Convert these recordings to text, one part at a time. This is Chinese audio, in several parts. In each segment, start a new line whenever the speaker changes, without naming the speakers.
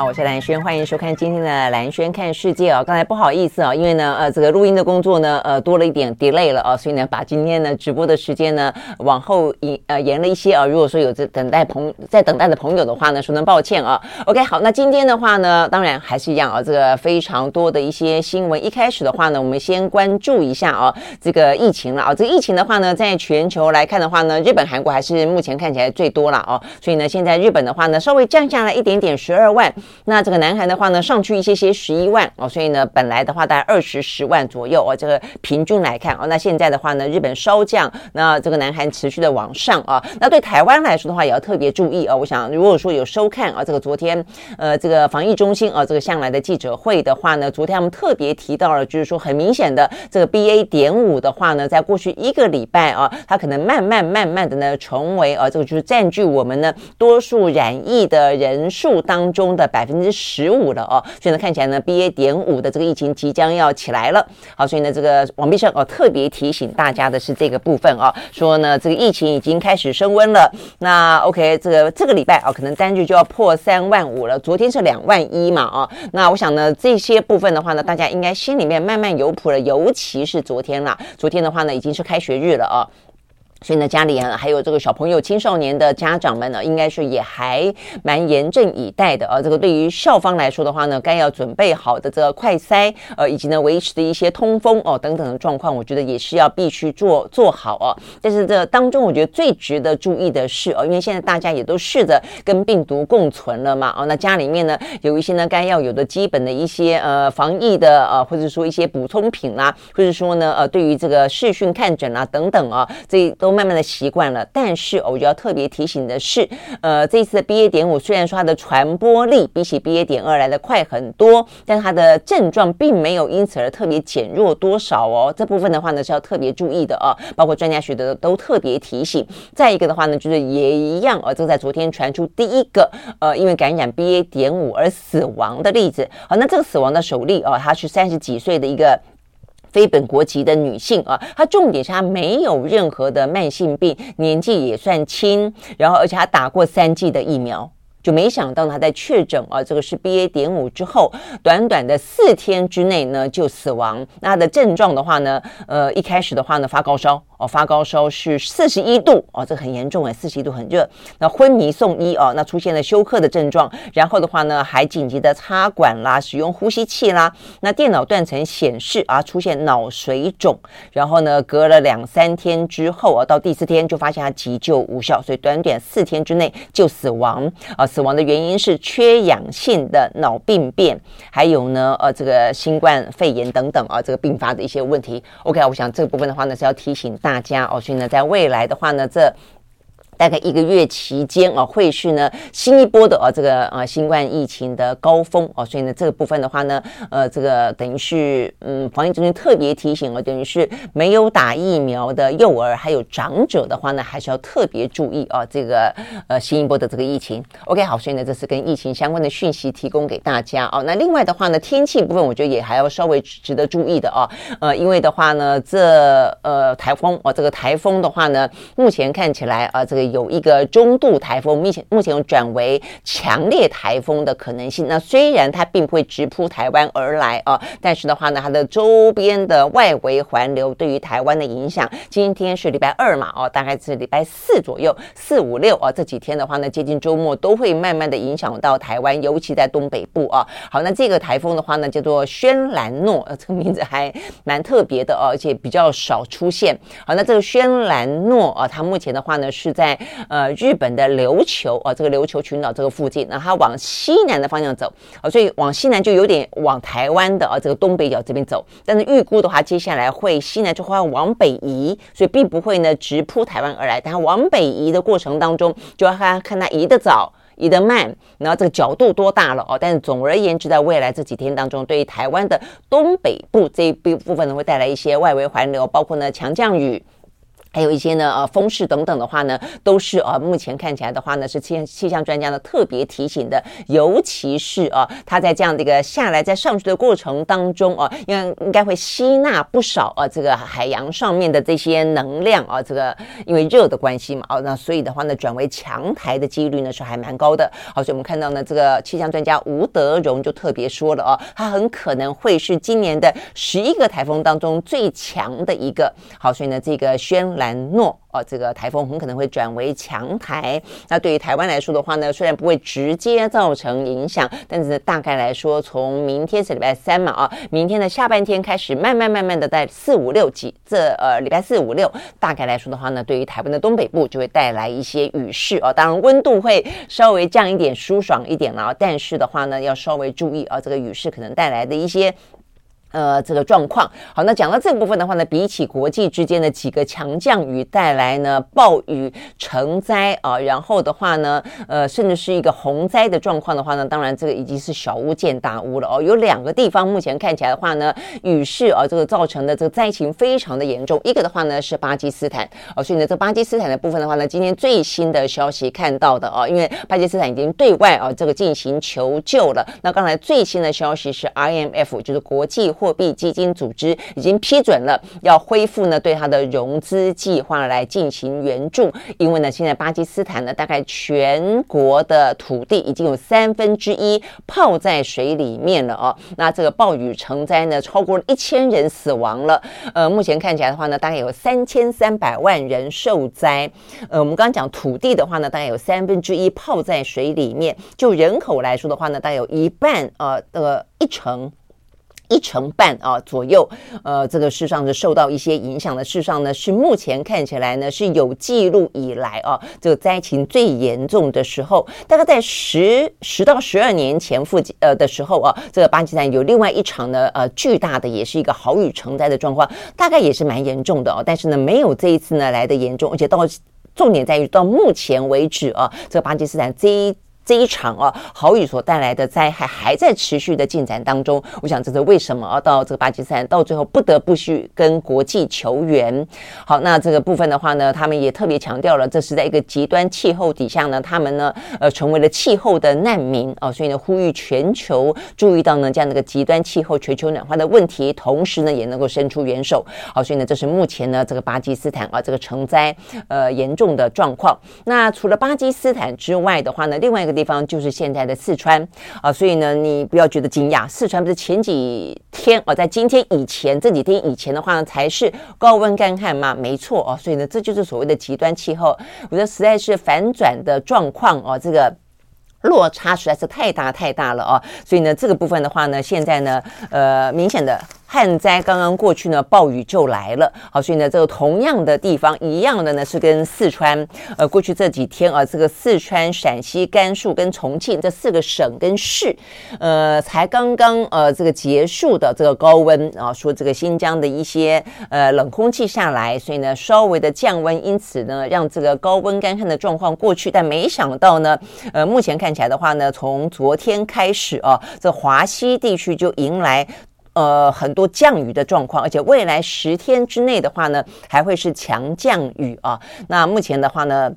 好，我是兰萱，欢迎收看今天的兰萱看世界哦。刚才不好意思啊、哦，因为呢，呃，这个录音的工作呢，呃，多了一点 delay 了啊、哦，所以呢，把今天呢直播的时间呢往后延呃延了一些啊。如果说有在等待朋在等待的朋友的话呢，说声抱歉啊。OK，好，那今天的话呢，当然还是一样啊，这个非常多的一些新闻。一开始的话呢，我们先关注一下啊，这个疫情了啊。这个疫情的话呢，在全球来看的话呢，日本、韩国还是目前看起来最多了啊。所以呢，现在日本的话呢，稍微降下来一点点，十二万。那这个南韩的话呢，上去一些些十一万哦，所以呢，本来的话大概二十十万左右哦，这个平均来看哦，那现在的话呢，日本稍降，那这个南韩持续的往上啊，那对台湾来说的话，也要特别注意啊。我想如果说有收看啊，这个昨天呃这个防疫中心啊这个向来的记者会的话呢，昨天他们特别提到了，就是说很明显的这个 BA 点五的话呢，在过去一个礼拜啊，它可能慢慢慢慢的呢，成为啊这个就是占据我们呢多数染疫的人数当中的百。百分之十五了哦，所以呢，看起来呢，BA 点五的这个疫情即将要起来了。好，所以呢，这个王必胜哦特别提醒大家的是这个部分哦，说呢，这个疫情已经开始升温了。那 OK，这个这个礼拜啊，可能单日就要破三万五了。昨天是两万一嘛啊，那我想呢，这些部分的话呢，大家应该心里面慢慢有谱了。尤其是昨天啦，昨天的话呢，已经是开学日了啊。所以呢，家里啊，还有这个小朋友、青少年的家长们呢，应该是也还蛮严阵以待的啊。这个对于校方来说的话呢，该要准备好的这个快筛，呃，以及呢维持的一些通风哦等等的状况，我觉得也是要必须做做好哦。但是这当中，我觉得最值得注意的是哦，因为现在大家也都试着跟病毒共存了嘛哦，那家里面呢有一些呢该要有的基本的一些呃防疫的呃，或者说一些补充品啦，或者说呢呃对于这个视讯看诊啊等等啊，这都。慢慢的习惯了，但是我就要特别提醒的是，呃，这一次的 BA 点五虽然说它的传播力比起 BA 点二来的快很多，但它的症状并没有因此而特别减弱多少哦。这部分的话呢是要特别注意的啊，包括专家学者都特别提醒。再一个的话呢，就是也一样哦，这个在昨天传出第一个呃，因为感染 BA 点五而死亡的例子。好，那这个死亡的首例啊，他是三十几岁的一个。非本国籍的女性啊，她重点是她没有任何的慢性病，年纪也算轻，然后而且她打过三剂的疫苗，就没想到她在确诊啊，这个是 BA 点五之后，短短的四天之内呢就死亡。那她的症状的话呢，呃，一开始的话呢发高烧。哦，发高烧是四十一度哦，这很严重哎，四十一度很热。那昏迷送医哦，那出现了休克的症状，然后的话呢，还紧急的插管啦，使用呼吸器啦。那电脑断层显示啊，出现脑水肿，然后呢，隔了两三天之后啊，到第四天就发现他急救无效，所以短短四天之内就死亡啊。死亡的原因是缺氧性的脑病变，还有呢，呃，这个新冠肺炎等等啊，这个并发的一些问题。OK，我想这个部分的话呢，是要提醒大。大家哦，所以呢，在未来的话呢，这。大概一个月期间啊，会是呢新一波的啊这个啊新冠疫情的高峰啊，所以呢这个部分的话呢，呃，这个等于是嗯，防疫中心特别提醒啊，等于是没有打疫苗的幼儿还有长者的话呢，还是要特别注意啊，这个呃新一波的这个疫情。OK，好，所以呢这是跟疫情相关的讯息提供给大家哦。那另外的话呢，天气部分我觉得也还要稍微值得注意的啊，呃，因为的话呢，这呃台风哦，这个台风的话呢，目前看起来啊，这个。有一个中度台风，目前目前转为强烈台风的可能性。那虽然它并不会直扑台湾而来啊，但是的话呢，它的周边的外围环流对于台湾的影响，今天是礼拜二嘛，哦，大概是礼拜四左右，四五六啊这几天的话呢，接近周末都会慢慢的影响到台湾，尤其在东北部啊。好，那这个台风的话呢，叫做轩岚诺，呃，这个名字还蛮特别的哦，而且比较少出现。好，那这个轩岚诺啊，它目前的话呢是在。呃，日本的琉球啊，这个琉球群岛这个附近，那它往西南的方向走啊，所以往西南就有点往台湾的啊这个东北角这边走。但是预估的话，接下来会西南就会往北移，所以并不会呢直扑台湾而来。但它往北移的过程当中，就要看看它移得早，移得慢，然后这个角度多大了哦。但是总而言之，在未来这几天当中，对于台湾的东北部这一部分呢，会带来一些外围环流，包括呢强降雨。还有一些呢，呃，风势等等的话呢，都是啊，目前看起来的话呢，是气气象专家呢特别提醒的，尤其是啊，它在这样的一个下来，在上去的过程当中啊，应该应该会吸纳不少啊，这个海洋上面的这些能量啊，这个因为热的关系嘛，啊，那所以的话呢，转为强台的几率呢是还蛮高的。好，所以我们看到呢，这个气象专家吴德荣就特别说了啊，它很可能会是今年的十一个台风当中最强的一个。好，所以呢，这个轩。兰诺哦，这个台风很可能会转为强台。那对于台湾来说的话呢，虽然不会直接造成影响，但是大概来说，从明天是礼拜三嘛啊，明天的下半天开始，慢慢慢慢的在四五六几这呃礼拜四五六，大概来说的话呢，对于台湾的东北部就会带来一些雨势啊。当然温度会稍微降一点，舒爽一点了。但是的话呢，要稍微注意啊，这个雨势可能带来的一些。呃，这个状况好，那讲到这个部分的话呢，比起国际之间的几个强降雨带来呢暴雨成灾啊，然后的话呢，呃，甚至是一个洪灾的状况的话呢，当然这个已经是小巫见大巫了哦。有两个地方目前看起来的话呢，雨势啊，这个造成的这个灾情非常的严重。一个的话呢是巴基斯坦哦，所以呢，这巴基斯坦的部分的话呢，今天最新的消息看到的哦，因为巴基斯坦已经对外啊这个进行求救了。那刚才最新的消息是 IMF 就是国际。货币基金组织已经批准了，要恢复呢对它的融资计划来进行援助。因为呢，现在巴基斯坦呢，大概全国的土地已经有三分之一泡在水里面了哦。那这个暴雨成灾呢，超过了一千人死亡了。呃，目前看起来的话呢，大概有三千三百万人受灾。呃，我们刚刚讲土地的话呢，大概有三分之一泡在水里面。就人口来说的话呢，大概有一半呃的一成。一成半啊左右，呃，这个事上是受到一些影响的。事上呢，是目前看起来呢是有记录以来啊，这个灾情最严重的时候，大概在十十到十二年前附近呃的时候啊，这个巴基斯坦有另外一场呢呃巨大的，也是一个豪雨成灾的状况，大概也是蛮严重的哦。但是呢，没有这一次呢来得严重，而且到重点在于到目前为止啊，这个巴基斯坦这一。这一场啊豪雨所带来的灾害还在持续的进展当中，我想这是为什么啊到这个巴基斯坦到最后不得不去跟国际求援。好，那这个部分的话呢，他们也特别强调了，这是在一个极端气候底下呢，他们呢呃成为了气候的难民啊，所以呢呼吁全球注意到呢这样的一个极端气候、全球暖化的问题，同时呢也能够伸出援手。好，所以呢这是目前呢这个巴基斯坦啊这个成灾呃严重的状况。那除了巴基斯坦之外的话呢，另外一个。地方就是现在的四川啊，所以呢，你不要觉得惊讶。四川不是前几天哦，在今天以前这几天以前的话呢，才是高温干旱嘛，没错哦。所以呢，这就是所谓的极端气候。我觉得实在是反转的状况哦，这个落差实在是太大太大了哦。所以呢，这个部分的话呢，现在呢，呃，明显的。旱灾刚刚过去呢，暴雨就来了。好，所以呢，这个同样的地方，一样的呢，是跟四川，呃，过去这几天啊，这个四川、陕西、甘肃跟重庆这四个省跟市，呃，才刚刚呃这个结束的这个高温啊，说这个新疆的一些呃冷空气下来，所以呢，稍微的降温，因此呢，让这个高温干旱的状况过去。但没想到呢，呃，目前看起来的话呢，从昨天开始啊，这华西地区就迎来。呃，很多降雨的状况，而且未来十天之内的话呢，还会是强降雨啊。那目前的话呢，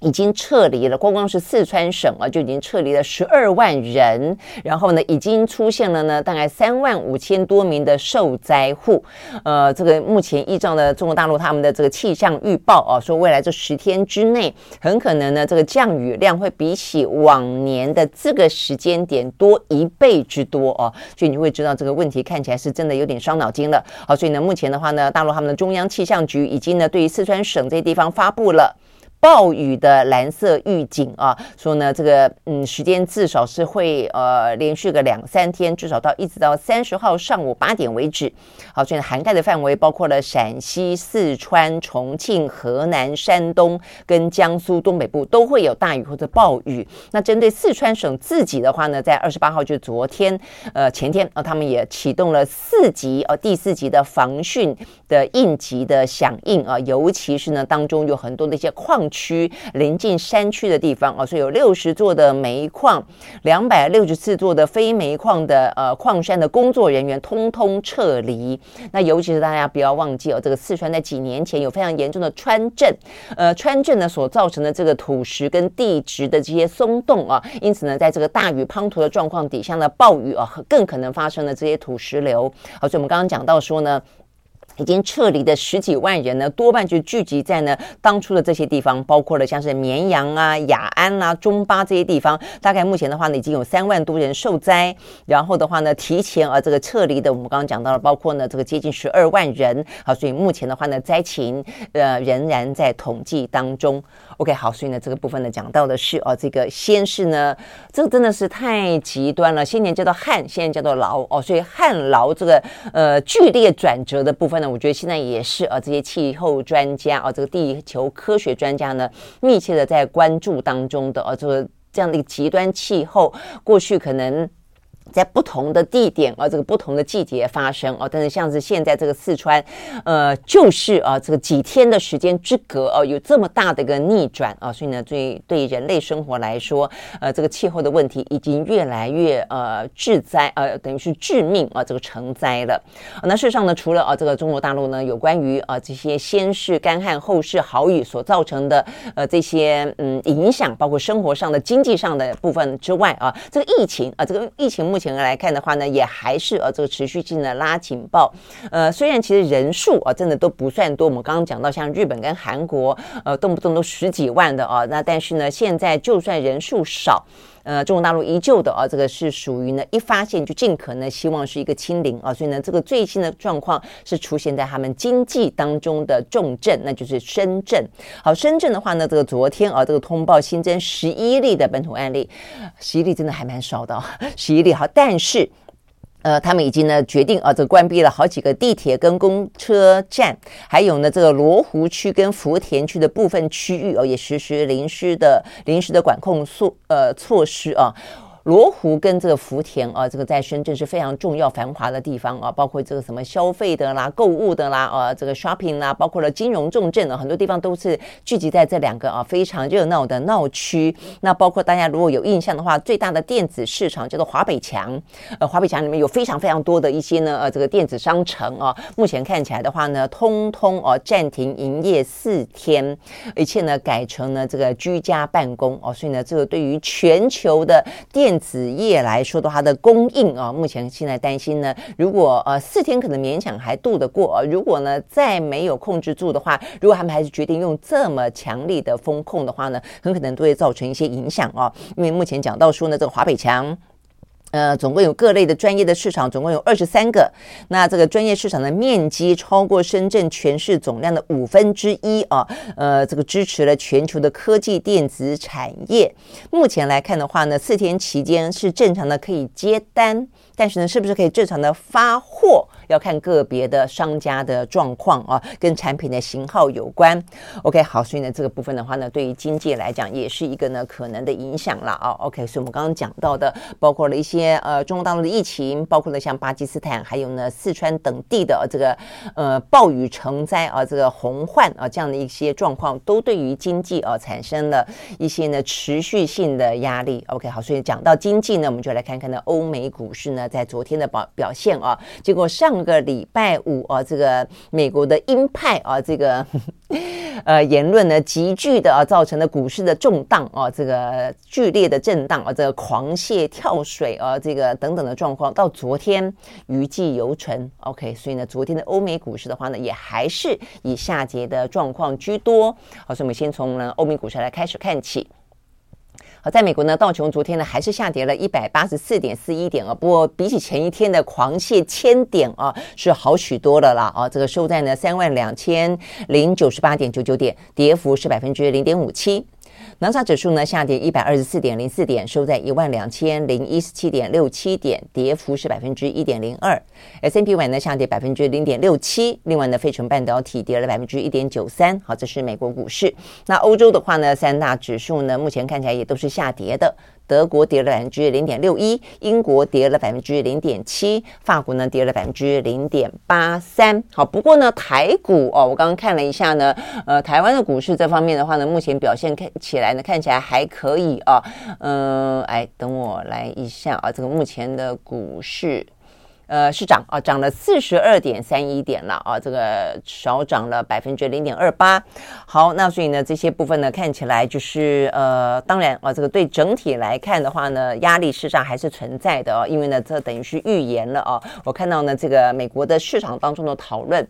已经撤离了，光光是四川省啊，就已经撤离了十二万人。然后呢，已经出现了呢，大概三万五千多名的受灾户。呃，这个目前依照呢中国大陆他们的这个气象预报啊，说未来这十天之内，很可能呢这个降雨量会比起往年的这个时间点多一倍之多哦。所以你会知道这个问题看起来是真的有点伤脑筋了。好，所以呢，目前的话呢，大陆他们的中央气象局已经呢对于四川省这些地方发布了。暴雨的蓝色预警啊，说呢，这个嗯，时间至少是会呃连续个两三天，至少到一直到三十号上午八点为止。好，现在涵盖的范围包括了陕西、四川、重庆、河南、山东跟江苏东北部都会有大雨或者暴雨。那针对四川省自己的话呢，在二十八号就昨天呃前天啊，他们也启动了四级呃第四级的防汛的应急的响应啊，尤其是呢当中有很多的一些矿。区，临近山区的地方啊，所以有六十座的煤矿，两百六十四座的非煤矿的呃矿山的工作人员通通撤离。那尤其是大家不要忘记哦，这个四川在几年前有非常严重的川震，呃，川震呢所造成的这个土石跟地质的这些松动啊，因此呢，在这个大雨滂沱的状况底下呢，暴雨啊更可能发生了这些土石流。好，所以我们刚刚讲到说呢。已经撤离的十几万人呢，多半就聚集在呢当初的这些地方，包括了像是绵阳啊、雅安啊、中巴这些地方。大概目前的话呢，已经有三万多人受灾。然后的话呢，提前啊这个撤离的，我们刚刚讲到了，包括呢这个接近十二万人。好，所以目前的话呢，灾情呃仍然在统计当中。OK，好，所以呢这个部分呢讲到的是哦，这个先是呢，这个真的是太极端了。先前叫做旱，现在叫做涝哦，所以旱涝这个呃剧烈转折的部分呢。我觉得现在也是啊，这些气候专家啊，这个地球科学专家呢，密切的在关注当中的啊，这个这样的一个极端气候，过去可能。在不同的地点啊，这个不同的季节发生啊，但是像是现在这个四川，呃，就是啊，这个几天的时间之隔啊，有这么大的一个逆转啊，所以呢，对对人类生活来说，呃，这个气候的问题已经越来越呃致灾，呃，等于是致命啊，这个成灾了。那事实上呢，除了啊这个中国大陆呢，有关于啊这些先是干旱后是豪雨所造成的呃这些嗯影响，包括生活上的、经济上的部分之外啊，这个疫情啊，这个疫情目前。来看的话呢，也还是呃这个持续性的拉警报。呃，虽然其实人数啊真的都不算多，我们刚刚讲到像日本跟韩国，呃动不动都十几万的啊，那但是呢，现在就算人数少。呃，中国大陆依旧的啊，这个是属于呢，一发现就尽可能希望是一个清零啊，所以呢，这个最新的状况是出现在他们经济当中的重镇，那就是深圳。好，深圳的话呢，这个昨天啊，这个通报新增十一例的本土案例，十一例真的还蛮少的，十一例好，但是。呃，他们已经呢决定啊，这关闭了好几个地铁跟公车站，还有呢这个罗湖区跟福田区的部分区域哦，也实施临时的临时的管控措呃措施啊。罗湖跟这个福田啊，这个在深圳是非常重要繁华的地方啊，包括这个什么消费的啦、购物的啦啊，这个 shopping 啦，包括了金融重镇啊，很多地方都是聚集在这两个啊非常热闹的闹区。那包括大家如果有印象的话，最大的电子市场叫做华北墙，呃，华北墙里面有非常非常多的一些呢呃这个电子商城啊，目前看起来的话呢，通通哦暂停营业四天，一切呢改成了这个居家办公哦，所以呢这个对于全球的电电子业来说的话，它的供应啊，目前现在担心呢，如果呃四天可能勉强还度得过，如果呢再没有控制住的话，如果他们还是决定用这么强力的风控的话呢，很可能都会造成一些影响啊。因为目前讲到说呢，这个华北强。呃，总共有各类的专业的市场，总共有二十三个。那这个专业市场的面积超过深圳全市总量的五分之一啊。呃，这个支持了全球的科技电子产业。目前来看的话呢，四天期间是正常的可以接单，但是呢，是不是可以正常的发货？要看个别的商家的状况啊，跟产品的型号有关。OK，好，所以呢，这个部分的话呢，对于经济来讲，也是一个呢可能的影响了啊。OK，所以我们刚刚讲到的，包括了一些呃中国大陆的疫情，包括了像巴基斯坦，还有呢四川等地的这个呃暴雨成灾啊，这个洪患啊这样的一些状况，都对于经济啊产生了一些呢持续性的压力。OK，好，所以讲到经济呢，我们就来看看呢欧美股市呢在昨天的表表现啊，结果上。这个礼拜五啊，这个美国的鹰派啊，这个 呃言论呢，急剧的啊，造成了股市的重荡啊，这个剧烈的震荡啊，这个狂泻跳水啊，这个等等的状况，到昨天余悸犹存。OK，所以呢，昨天的欧美股市的话呢，也还是以下跌的状况居多。好，所以我们先从呢欧美股市来开始看起。好，在美国呢，道琼昨天呢还是下跌了一百八十四点四一点啊，不过比起前一天的狂泻千点啊，是好许多了啦啊，这个收在呢三万两千零九十八点九九点，跌幅是百分之零点五七。纳斯达克指数呢下跌一百二十四点零四点，收在一万两千零一十七点六七点，跌幅是百分之一点零二。S&P Y 呢下跌百分之零点六七，另外呢，费城半导体跌了百分之一点九三。好，这是美国股市。那欧洲的话呢，三大指数呢目前看起来也都是下跌的。德国跌了百分之零点六一，英国跌了百分之零点七，法国呢跌了百分之零点八三。好，不过呢，台股哦，我刚刚看了一下呢，呃，台湾的股市这方面的话呢，目前表现看起来呢，看起来还可以啊。嗯、呃，哎，等我来一下啊，这个目前的股市。呃，是涨啊，涨了四十二点三一点了啊，这个少涨了百分之零点二八。好，那所以呢，这些部分呢，看起来就是呃，当然啊，这个对整体来看的话呢，压力事实上还是存在的哦，因为呢，这等于是预言了啊。我看到呢，这个美国的市场当中的讨论。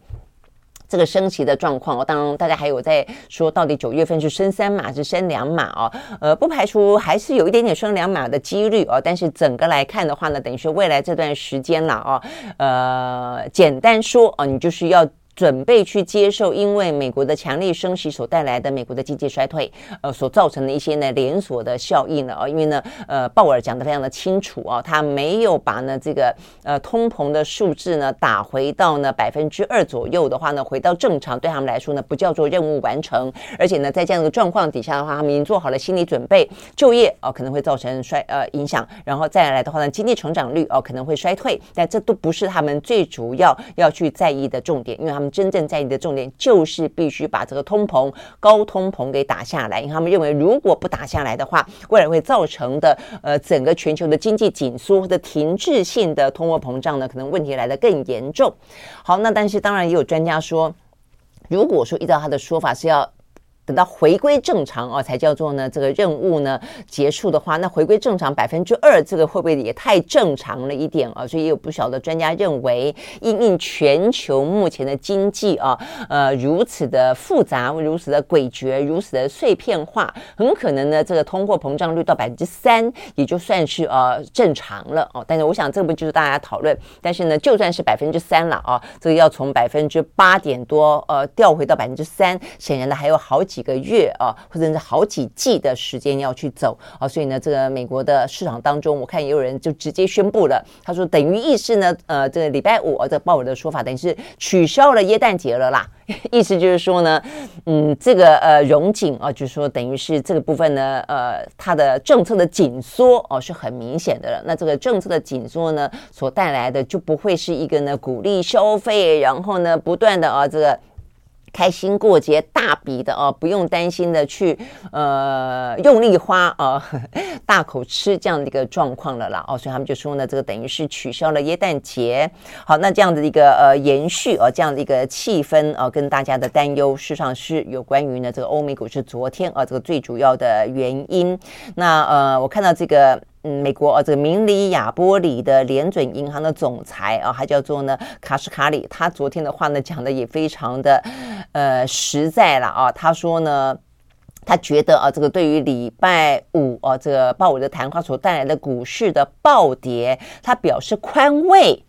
这个升息的状况哦，当然大家还有在说，到底九月份是升三码是升两码哦？呃，不排除还是有一点点升两码的几率哦。但是整个来看的话呢，等于说未来这段时间了哦，呃，简单说哦，你就是要。准备去接受，因为美国的强力升息所带来的美国的经济衰退，呃，所造成的一些呢连锁的效应呢啊。因为呢，呃，鲍尔讲得非常的清楚啊，他没有把呢这个呃通膨的数字呢打回到呢百分之二左右的话呢，回到正常，对他们来说呢不叫做任务完成。而且呢，在这样的状况底下的话，他们已经做好了心理准备，就业哦可能会造成衰呃影响，然后再来的话呢，经济成长率哦可能会衰退，但这都不是他们最主要要去在意的重点，因为他们。真正在意的重点就是必须把这个通膨、高通膨给打下来，因为他们认为如果不打下来的话，未来会造成的呃整个全球的经济紧缩或者停滞性的通货膨胀呢，可能问题来得更严重。好，那但是当然也有专家说，如果说依照他的说法是要。等到回归正常哦，才叫做呢这个任务呢结束的话，那回归正常百分之二，这个会不会也太正常了一点啊？所以也有不少的专家认为，因应全球目前的经济啊，呃如此的复杂，如此的诡谲，如此的碎片化，很可能呢这个通货膨胀率到百分之三也就算是呃正常了哦。但是我想这不就是大家讨论？但是呢，就算是百分之三了啊，这个要从百分之八点多呃调回到百分之三，显然呢还有好几。几个月啊，或者是好几季的时间要去走啊，所以呢，这个美国的市场当中，我看也有人就直接宣布了，他说等于意思呢，呃，这个礼拜五啊，这鲍尔的说法等于是取消了耶诞节了啦，意思就是说呢，嗯，这个呃融景啊，就是说等于是这个部分呢，呃，它的政策的紧缩哦、是很明显的了。那这个政策的紧缩呢，所带来的就不会是一个呢鼓励消费，然后呢不断的啊这个。开心过节，大笔的哦，不用担心的去呃用力花啊，大口吃这样的一个状况了啦哦，所以他们就说呢，这个等于是取消了耶诞节。好，那这样的一个呃延续啊，这样的一个气氛啊，跟大家的担忧，事实上是有关于呢这个欧美股市昨天啊这个最主要的原因。那呃，我看到这个。嗯，美国啊，这个明里亚波里的联准银行的总裁啊，还叫做呢卡什卡里，他昨天的话呢讲的也非常的呃实在了啊。他说呢，他觉得啊，这个对于礼拜五啊这个鲍尔的谈话所带来的股市的暴跌，他表示宽慰。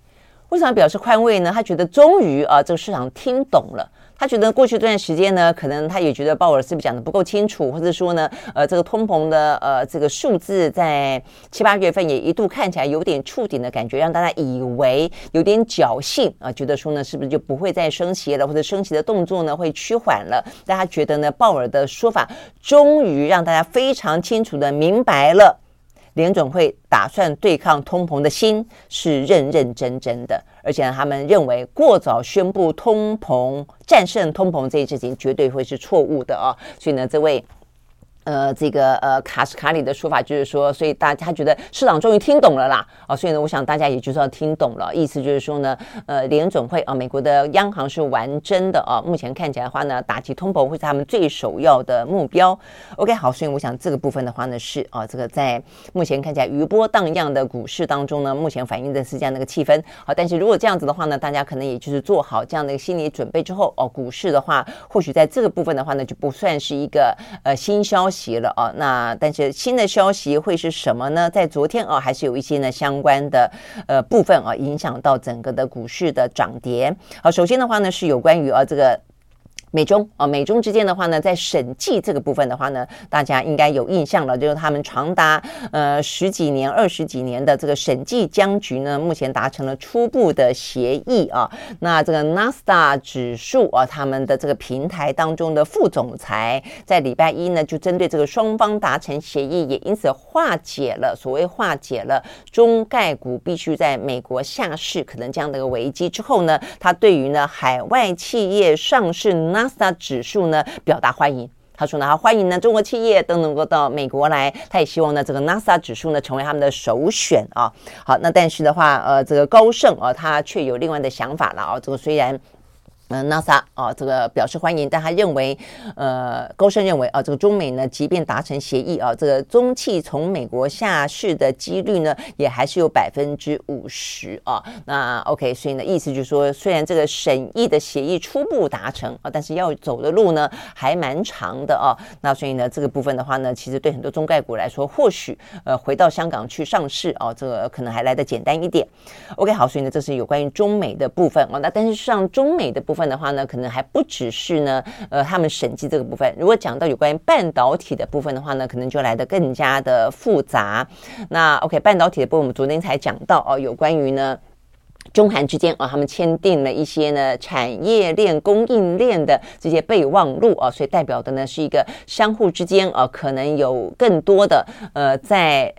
为什么表示宽慰呢？他觉得终于啊，这个市场听懂了。他觉得过去这段时间呢，可能他也觉得鲍尔是不是讲的不够清楚，或者说呢，呃，这个通膨的呃这个数字在七八月份也一度看起来有点触顶的感觉，让大家以为有点侥幸啊、觉得说呢，是不是就不会再升息了，或者升息的动作呢会趋缓了？大家觉得呢，鲍尔的说法终于让大家非常清楚的明白了。联准会打算对抗通膨的心是认认真真的，而且，他们认为过早宣布通膨战胜通膨这一事情绝对会是错误的啊，所以呢，这位。呃，这个呃，卡斯卡里的说法就是说，所以大家觉得市场终于听懂了啦，啊，所以呢，我想大家也就是要听懂了，意思就是说呢，呃，联准会啊，美国的央行是玩真的啊，目前看起来的话呢，打击通膨会是他们最首要的目标。OK，好，所以我想这个部分的话呢，是啊，这个在目前看起来余波荡漾的股市当中呢，目前反映的是这样的一个气氛。好，但是如果这样子的话呢，大家可能也就是做好这样的一个心理准备之后，哦，股市的话，或许在这个部分的话呢，就不算是一个呃新消息。了啊，那但是新的消息会是什么呢？在昨天啊，还是有一些呢相关的呃部分啊，影响到整个的股市的涨跌。好，首先的话呢，是有关于啊这个。美中啊，美中之间的话呢，在审计这个部分的话呢，大家应该有印象了，就是他们长达呃十几年、二十几年的这个审计僵局呢，目前达成了初步的协议啊。那这个纳斯达指数啊，他们的这个平台当中的副总裁在礼拜一呢，就针对这个双方达成协议，也因此化解了所谓化解了中概股必须在美国下市可能这样的一个危机之后呢，他对于呢海外企业上市呢。NASA 指数呢表达欢迎，他说呢，他欢迎呢中国企业都能够到美国来，他也希望呢这个 NASA 指数呢成为他们的首选啊。好，那但是的话，呃，这个高盛啊，他却有另外的想法了啊。这个虽然。呃，NASA 啊，这个表示欢迎，但他认为，呃，高盛认为啊，这个中美呢，即便达成协议啊，这个中企从美国下市的几率呢，也还是有百分之五十啊。那 OK，所以呢，意思就是说，虽然这个审议的协议初步达成啊，但是要走的路呢，还蛮长的啊。那所以呢，这个部分的话呢，其实对很多中概股来说，或许呃，回到香港去上市啊，这个可能还来得简单一点。OK，好，所以呢，这是有关于中美的部分啊。那但是上中美的部分。的话呢，可能还不只是呢，呃，他们审计这个部分。如果讲到有关于半导体的部分的话呢，可能就来得更加的复杂。那 OK，半导体的部分，我们昨天才讲到哦，有关于呢中韩之间啊，他们签订了一些呢产业链、供应链的这些备忘录啊，所以代表的呢是一个相互之间啊，可能有更多的呃在。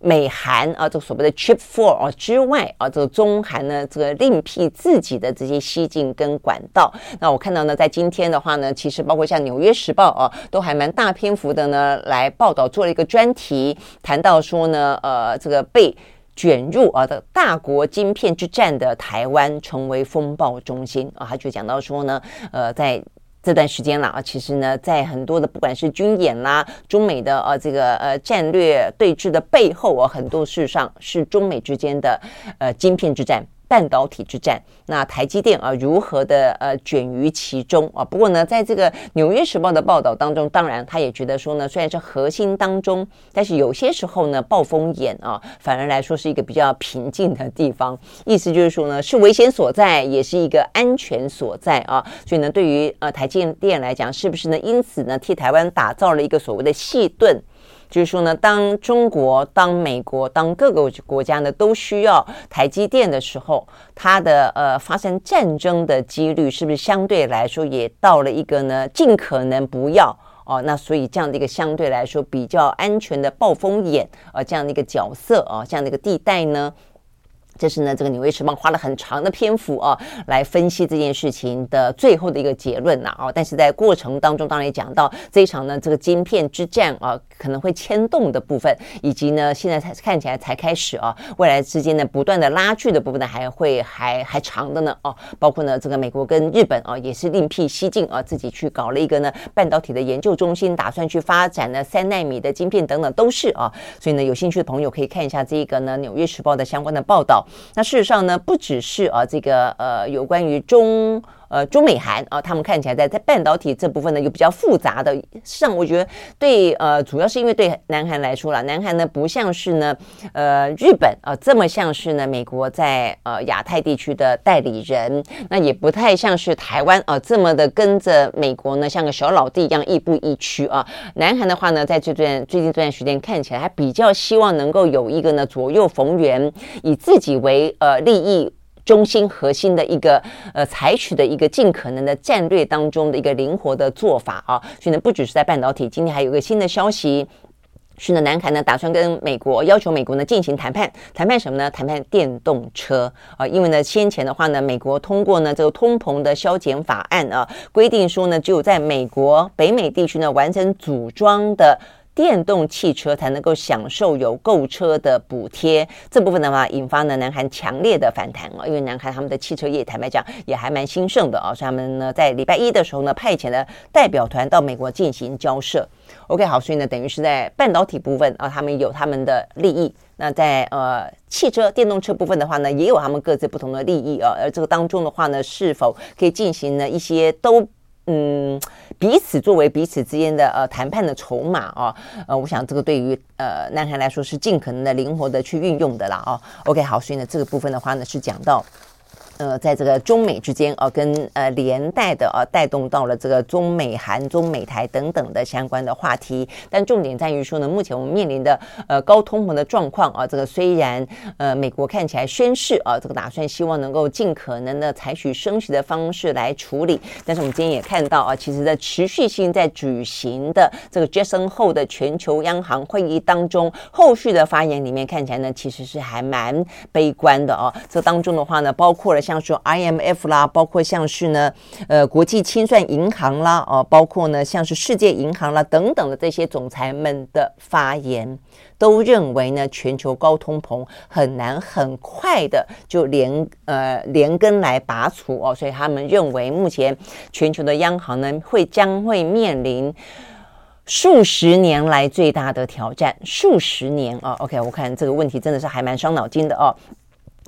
美韩啊，这个所谓的 Chip Four 啊之外啊，这个中韩呢，这个另辟自己的这些西进跟管道。那我看到呢，在今天的话呢，其实包括像《纽约时报》啊，都还蛮大篇幅的呢来报道，做了一个专题，谈到说呢，呃，这个被卷入啊的大国晶片之战的台湾成为风暴中心啊，他就讲到说呢，呃，在。这段时间了啊，其实呢，在很多的不管是军演啦、中美的呃这个呃战略对峙的背后啊，很多事上是中美之间的呃晶片之战。半导体之战，那台积电啊如何的呃卷于其中啊？不过呢，在这个《纽约时报》的报道当中，当然他也觉得说呢，虽然是核心当中，但是有些时候呢，暴风眼啊，反而来说是一个比较平静的地方。意思就是说呢，是危险所在，也是一个安全所在啊。所以呢，对于呃台积电来讲，是不是呢？因此呢，替台湾打造了一个所谓的细盾。就是说呢，当中国、当美国、当各个国家呢都需要台积电的时候，它的呃发生战争的几率是不是相对来说也到了一个呢尽可能不要哦？那所以这样的一个相对来说比较安全的暴风眼呃，这样的一个角色啊，这样的一个地带呢？这是呢，这个《纽约时报》花了很长的篇幅啊，来分析这件事情的最后的一个结论呐啊。但是在过程当中，当然也讲到这一场呢，这个晶片之战啊，可能会牵动的部分，以及呢，现在才看起来才开始啊，未来之间呢，不断的拉锯的部分呢，还会还还长的呢哦。包括呢，这个美国跟日本啊，也是另辟蹊径啊，自己去搞了一个呢半导体的研究中心，打算去发展呢三纳米的晶片等等，都是啊。所以呢，有兴趣的朋友可以看一下这个呢《纽约时报》的相关的报道。那事实上呢，不只是啊，这个呃，有关于中。呃，中美韩啊，他们看起来在在半导体这部分呢，有比较复杂的。实上，我觉得对呃，主要是因为对南韩来说啦，南韩呢不像是呢，呃，日本啊、这么像是呢美国在呃亚太地区的代理人，那也不太像是台湾啊、这么的跟着美国呢像个小老弟一样亦步亦趋啊。南韩的话呢，在这段最近这段时间看起来还比较希望能够有一个呢左右逢源，以自己为呃利益。中心核心的一个呃，采取的一个尽可能的战略当中的一个灵活的做法啊，所以呢，不只是在半导体，今天还有一个新的消息，是呢，南韩呢打算跟美国要求美国呢进行谈判，谈判什么呢？谈判电动车啊，因为呢先前的话呢，美国通过呢这个通膨的削减法案啊，规定说呢，只有在美国北美地区呢完成组装的。电动汽车才能够享受有购车的补贴，这部分的话引发呢南韩强烈的反弹啊，因为南韩他们的汽车业坦白讲也还蛮兴盛的啊，所以他们呢在礼拜一的时候呢派遣了代表团到美国进行交涉。OK，好，所以呢等于是在半导体部分啊，他们有他们的利益；那在呃汽车电动车部分的话呢，也有他们各自不同的利益啊。而这个当中的话呢，是否可以进行呢一些都？嗯，彼此作为彼此之间的呃谈判的筹码啊，呃，我想这个对于呃男孩来说是尽可能的灵活的去运用的啦啊。OK，好，所以呢这个部分的话呢是讲到呃，在这个中美之间啊，跟呃连带的啊，带动到了这个中美韩、中美台等等的相关的话题。但重点在于说呢，目前我们面临的呃高通膨的状况啊，这个虽然呃美国看起来宣示啊，这个打算希望能够尽可能的采取升息的方式来处理，但是我们今天也看到啊，其实在持续性在举行的这个 Jason 后的全球央行会议当中，后续的发言里面看起来呢，其实是还蛮悲观的啊。这当中的话呢，包括了。像说 IMF 啦，包括像是呢，呃，国际清算银行啦，哦，包括呢，像是世界银行啦等等的这些总裁们的发言，都认为呢，全球高通膨很难很快的就连呃连根来拔除哦，所以他们认为目前全球的央行呢，会将会面临数十年来最大的挑战，数十年啊。OK，我看这个问题真的是还蛮伤脑筋的哦。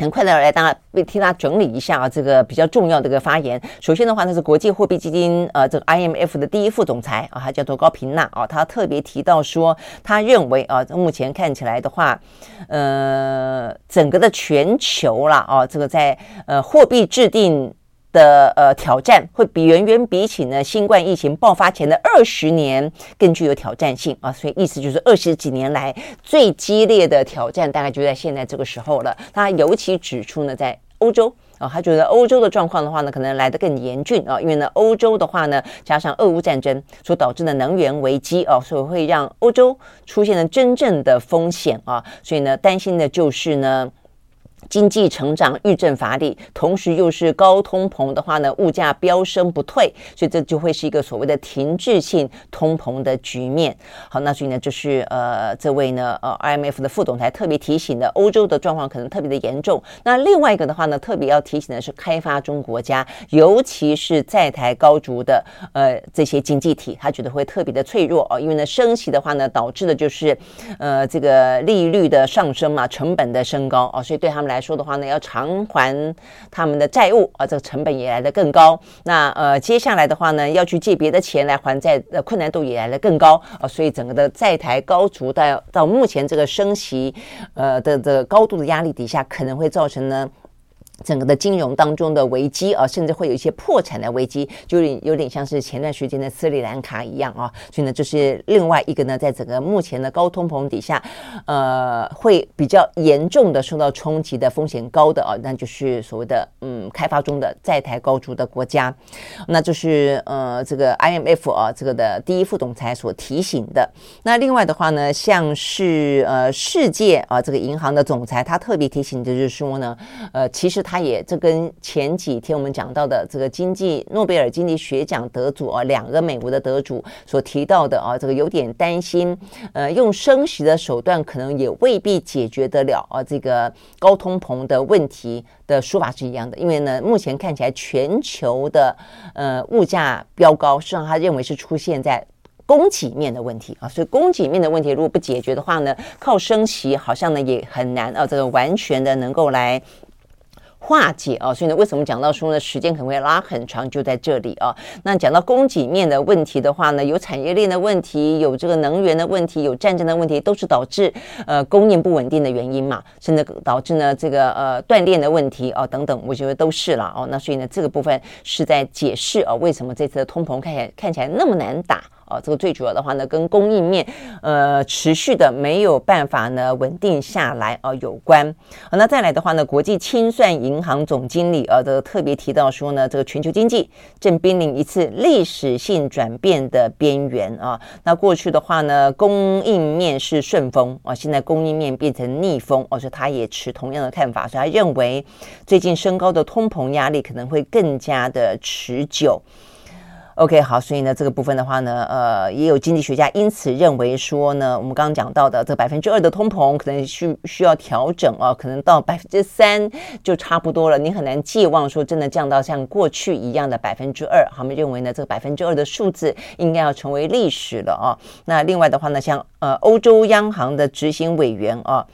很快的来，大家为替他整理一下啊，这个比较重要的一个发言。首先的话，呢是国际货币基金呃，这个 IMF 的第一副总裁啊，他叫做高平娜啊，他特别提到说，他认为啊，目前看起来的话，呃，整个的全球啦啊，这个在呃货币制定。的呃挑战会比远远比起呢新冠疫情爆发前的二十年更具有挑战性啊，所以意思就是二十几年来最激烈的挑战大概就在现在这个时候了。他尤其指出呢，在欧洲啊，他觉得欧洲的状况的话呢，可能来得更严峻啊，因为呢欧洲的话呢，加上俄乌战争所导致的能源危机啊，所以会让欧洲出现了真正的风险啊，所以呢担心的就是呢。经济成长遇阵乏力，同时又是高通膨的话呢，物价飙升不退，所以这就会是一个所谓的停滞性通膨的局面。好，那所以呢，就是呃，这位呢，呃，IMF 的副总裁特别提醒的，欧洲的状况可能特别的严重。那另外一个的话呢，特别要提醒的是开发中国家，尤其是在台高筑的呃这些经济体，他觉得会特别的脆弱哦，因为呢，升息的话呢，导致的就是呃这个利率的上升嘛，成本的升高哦，所以对他们。来说的话呢，要偿还他们的债务啊，这个成本也来得更高。那呃，接下来的话呢，要去借别的钱来还债的困难度也来得更高啊。所以整个的债台高筑到到目前这个升息呃的的高度的压力底下，可能会造成呢。整个的金融当中的危机啊，甚至会有一些破产的危机，就有点像是前段时间的斯里兰卡一样啊。所以呢，就是另外一个呢，在整个目前的高通膨底下，呃，会比较严重的受到冲击的风险高的啊，那就是所谓的嗯，开发中的在台高筑的国家，那就是呃，这个 IMF 啊，这个的第一副总裁所提醒的。那另外的话呢，像是呃，世界啊，这个银行的总裁他特别提醒的就是说呢，呃，其实他。他也这跟前几天我们讲到的这个经济诺贝尔经济学奖得主啊，两个美国的得主所提到的啊，这个有点担心，呃，用升息的手段可能也未必解决得了啊，这个高通膨的问题的说法是一样的，因为呢，目前看起来全球的呃物价飙高，实际上他认为是出现在供给面的问题啊，所以供给面的问题如果不解决的话呢，靠升息好像呢也很难啊，这个完全的能够来。化解啊，所以呢，为什么讲到说呢，时间可能会拉很长，就在这里啊。那讲到供给面的问题的话呢，有产业链的问题，有这个能源的问题，有战争的问题，都是导致呃供应不稳定的原因嘛，甚至导致呢这个呃断链的问题啊等等，我觉得都是了哦。那所以呢，这个部分是在解释啊，为什么这次的通膨看起来看起来那么难打。啊，这个最主要的话呢，跟供应面呃持续的没有办法呢稳定下来啊有关。好，那再来的话呢，国际清算银行总经理啊，这特别提到说呢，这个全球经济正濒临一次历史性转变的边缘啊。那过去的话呢，供应面是顺风啊，现在供应面变成逆风，而且他也持同样的看法，所以他认为最近升高的通膨压力可能会更加的持久。OK，好，所以呢，这个部分的话呢，呃，也有经济学家因此认为说呢，我们刚刚讲到的这百分之二的通膨可能需需要调整啊，可能到百分之三就差不多了。你很难寄望说真的降到像过去一样的百分之二。他们认为呢，这个百分之二的数字应该要成为历史了啊。那另外的话呢，像呃欧洲央行的执行委员啊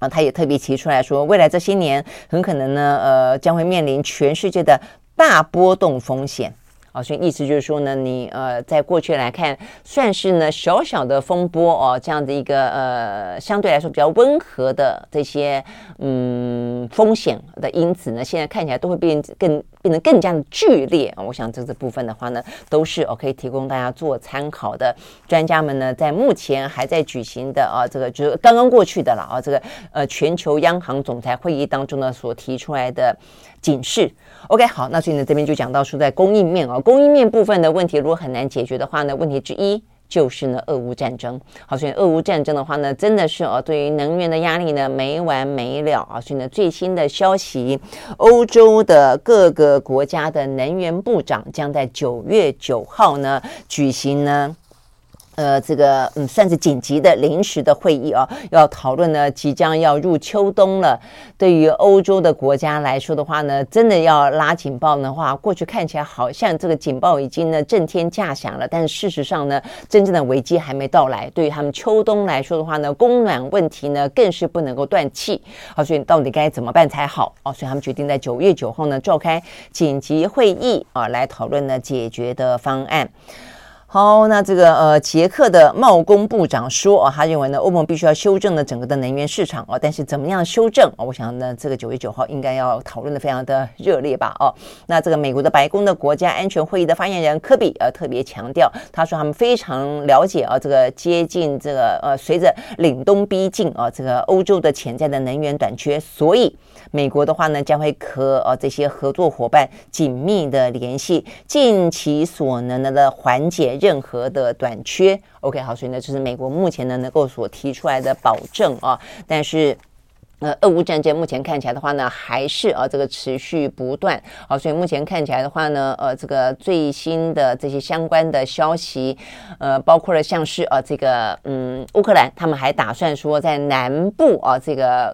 啊，他也特别提出来说，未来这些年很可能呢，呃，将会面临全世界的大波动风险。啊，所以意思就是说呢，你呃，在过去来看，算是呢小小的风波哦，这样的一个呃，相对来说比较温和的这些嗯风险的因子呢，现在看起来都会变更变得更加的剧烈啊。我想这这部分的话呢，都是我可以提供大家做参考的。专家们呢，在目前还在举行的啊，这个就是刚刚过去的了啊，这个呃全球央行总裁会议当中呢，所提出来的警示。OK，好，那所以呢，这边就讲到说，在供应面啊，供应面部分的问题如果很难解决的话呢，问题之一就是呢，俄乌战争。好，所以俄乌战争的话呢，真的是哦，对于能源的压力呢没完没了啊。所以呢，最新的消息，欧洲的各个国家的能源部长将在九月九号呢举行呢。呃，这个嗯，算是紧急的临时的会议啊，要讨论呢，即将要入秋冬了。对于欧洲的国家来说的话呢，真的要拉警报的话，过去看起来好像这个警报已经呢震天价响了，但是事实上呢，真正的危机还没到来。对于他们秋冬来说的话呢，供暖问题呢更是不能够断气。好，所以到底该怎么办才好？哦，所以他们决定在九月九号呢召开紧急会议啊，来讨论呢解决的方案。好，那这个呃，捷克的贸工部长说啊，他认为呢，欧盟必须要修正呢整个的能源市场哦，但是怎么样修正啊？我想呢，这个九月九号应该要讨论的非常的热烈吧？哦，那这个美国的白宫的国家安全会议的发言人科比呃特别强调，他说他们非常了解啊，这个接近这个呃，随着凛冬逼近啊，这个欧洲的潜在的能源短缺，所以。美国的话呢，将会和呃这些合作伙伴紧密的联系，尽其所能的的缓解任何的短缺。OK，好，所以呢，这是美国目前呢能够所提出来的保证啊。但是，呃，俄乌战争目前看起来的话呢，还是啊这个持续不断。好，所以目前看起来的话呢，呃，这个最新的这些相关的消息，呃，包括了像是呃这个嗯乌克兰，他们还打算说在南部啊这个。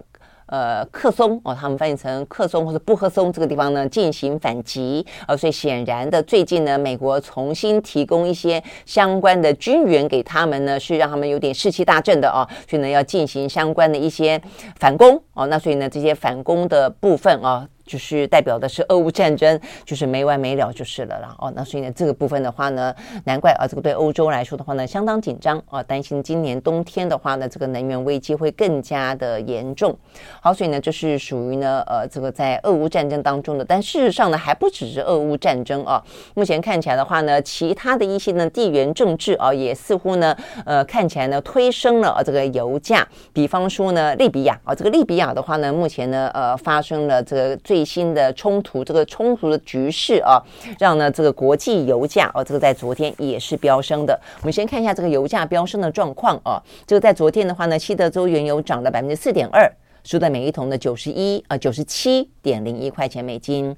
呃，克松哦，他们翻译成克松或者布赫松这个地方呢，进行反击呃，所以显然的，最近呢，美国重新提供一些相关的军援给他们呢，是让他们有点士气大振的哦，所以呢，要进行相关的一些反攻哦，那所以呢，这些反攻的部分啊。就是代表的是俄乌战争，就是没完没了就是了啦。哦，那所以呢，这个部分的话呢，难怪啊，这个对欧洲来说的话呢，相当紧张啊，担心今年冬天的话呢，这个能源危机会更加的严重。好，所以呢，这是属于呢，呃，这个在俄乌战争当中的，但事实上呢，还不只是俄乌战争啊。目前看起来的话呢，其他的一些呢地缘政治啊，也似乎呢，呃，看起来呢推升了这个油价。比方说呢，利比亚啊，这个利比亚的话呢，目前呢，呃，发生了这个最最新的冲突，这个冲突的局势啊，让呢这个国际油价哦，这个在昨天也是飙升的。我们先看一下这个油价飙升的状况啊，这个在昨天的话呢，西德州原油涨了百分之四点二，收在每一桶的九十一啊九十七点零一块钱美金。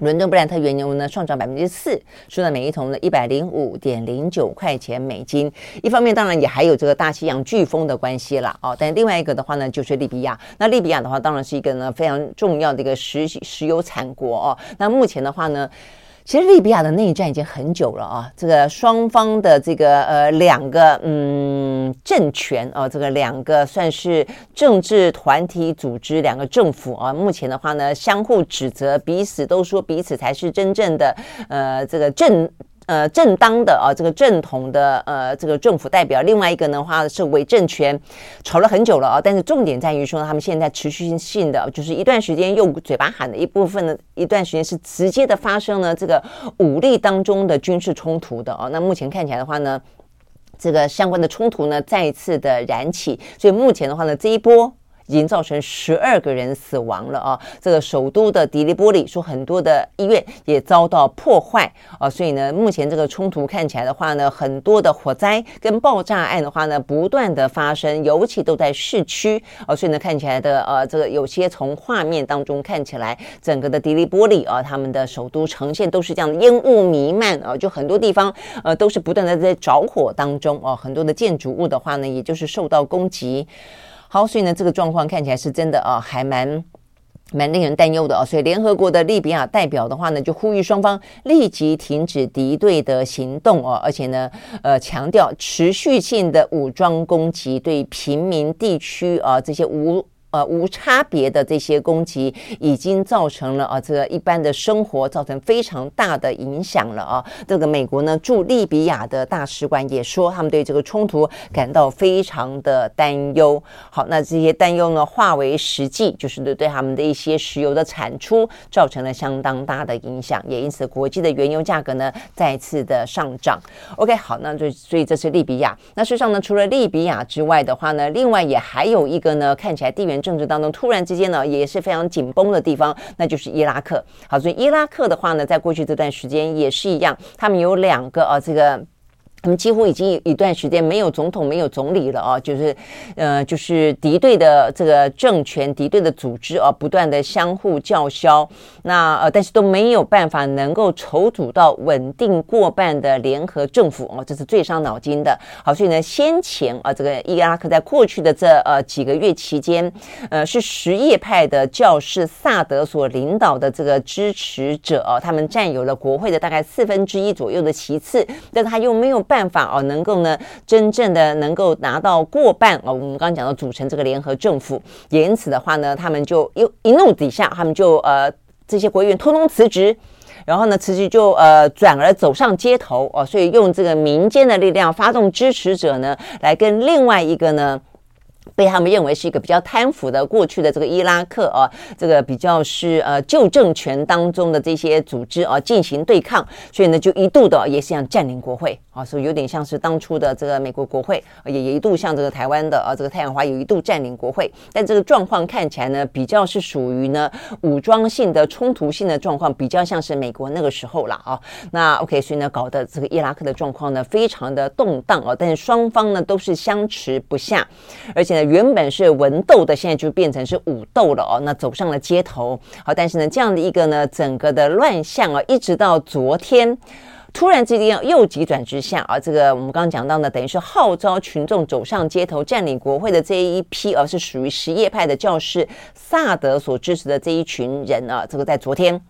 伦敦布兰特原油呢上涨百分之四，收在每一桶呢一百零五点零九块钱美金。一方面当然也还有这个大西洋飓风的关系啦哦，但另外一个的话呢就是利比亚。那利比亚的话当然是一个呢非常重要的一个石石油产国哦。那目前的话呢。其实利比亚的内战已经很久了啊，这个双方的这个呃两个嗯政权啊，这个两个算是政治团体组织，两个政府啊，目前的话呢相互指责，彼此都说彼此才是真正的呃这个政。呃，正当的啊，这个正统的呃，这个政府代表，另外一个的话是伪政权，吵了很久了啊。但是重点在于说，他们现在持续性的就是一段时间用嘴巴喊的一部分的一段时间是直接的发生了这个武力当中的军事冲突的啊。那目前看起来的话呢，这个相关的冲突呢再一次的燃起，所以目前的话呢，这一波。已经造成十二个人死亡了啊！这个首都的迪利波里说，很多的医院也遭到破坏啊，所以呢，目前这个冲突看起来的话呢，很多的火灾跟爆炸案的话呢，不断的发生，尤其都在市区啊，所以呢，看起来的呃，这个有些从画面当中看起来，整个的迪利波里啊，他们的首都呈现都是这样的烟雾弥漫啊，就很多地方呃都是不断的在着火当中啊，很多的建筑物的话呢，也就是受到攻击。好，所以呢，这个状况看起来是真的啊，还蛮蛮令人担忧的啊。所以联合国的利比亚代表的话呢，就呼吁双方立即停止敌对的行动哦，而且呢，呃，强调持续性的武装攻击对平民地区啊这些无呃无差别的这些攻击，已经造成了啊这个一般的生活造成非常大的影响了啊。这个美国呢驻利比亚的大使馆也说，他们对这个冲突感到非常的担忧。好，那这些担忧呢化为实际，就是对对他们的一些石油的产出造成了相当大的影响，也因此国际的原油价格呢再次的上涨。OK，好，那就所以这是利比亚。那事实上呢，除了利比亚之外的话呢，另外也还有一个呢，看起来地缘政治当中突然之间呢也是非常紧绷的地方，那就是伊拉克。好，所以伊拉克的话呢，在过去这段时间也是一样，他们有两个啊，这个。他们几乎已经一段时间没有总统、没有总理了啊，就是，呃，就是敌对的这个政权、敌对的组织啊，不断的相互叫嚣，那呃，但是都没有办法能够筹组到稳定过半的联合政府哦，这是最伤脑筋的。好，所以呢，先前啊，这个伊拉克在过去的这呃几个月期间，呃，是什叶派的教士萨德所领导的这个支持者啊，他们占有了国会的大概四分之一左右的席次，但他又没有。办法哦，能够呢，真正的能够拿到过半哦。我们刚刚讲到组成这个联合政府，也因此的话呢，他们就又一怒之下，他们就呃这些国会议员通通辞职，然后呢辞职就呃转而走上街头哦，所以用这个民间的力量发动支持者呢，来跟另外一个呢。被他们认为是一个比较贪腐的过去的这个伊拉克啊，这个比较是呃旧政权当中的这些组织啊进行对抗，所以呢就一度的也是想占领国会啊，所以有点像是当初的这个美国国会也一度像这个台湾的啊这个太阳花有一度占领国会，但这个状况看起来呢比较是属于呢武装性的冲突性的状况，比较像是美国那个时候了啊。那 OK，所以呢搞得这个伊拉克的状况呢非常的动荡啊，但是双方呢都是相持不下，而且。原本是文斗的，现在就变成是武斗了哦。那走上了街头，好，但是呢，这样的一个呢，整个的乱象啊，一直到昨天，突然之间又急转直下啊。这个我们刚刚讲到呢，等于是号召群众走上街头占领国会的这一批，而是属于什叶派的教士萨德所支持的这一群人啊。这个在昨天，